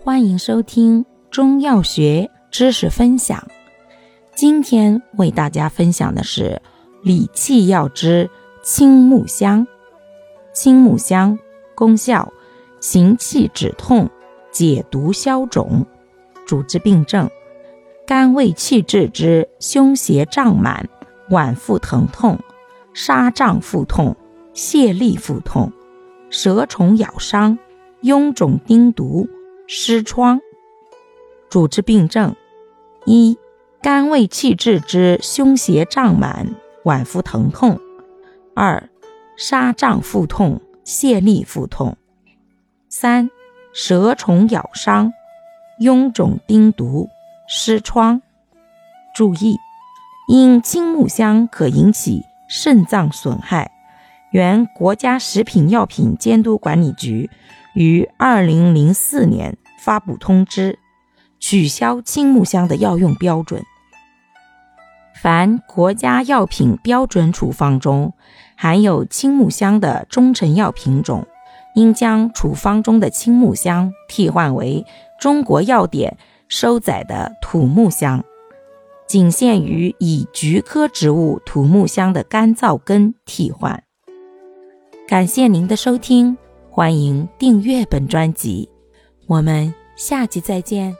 欢迎收听中药学知识分享。今天为大家分享的是理气药之青木香。青木香功效：行气止痛、解毒消肿。主治病症：肝胃气滞之胸胁胀满、脘腹疼痛、纱胀腹痛、泻痢腹痛、蛇虫咬伤、臃肿叮毒。湿疮，主治病症：一、肝胃气滞之胸胁胀满、脘腹疼痛；二、纱胀腹痛、泄痢腹痛；三、蛇虫咬伤、臃肿叮毒、湿疮。注意，因青木香可引起肾脏损害，原国家食品药品监督管理局。于二零零四年发布通知，取消青木香的药用标准。凡国家药品标准处方中含有青木香的中成药品种，应将处方中的青木香替换为中国药典收载的土木香，仅限于以菊科植物土木香的干燥根替换。感谢您的收听。欢迎订阅本专辑，我们下集再见。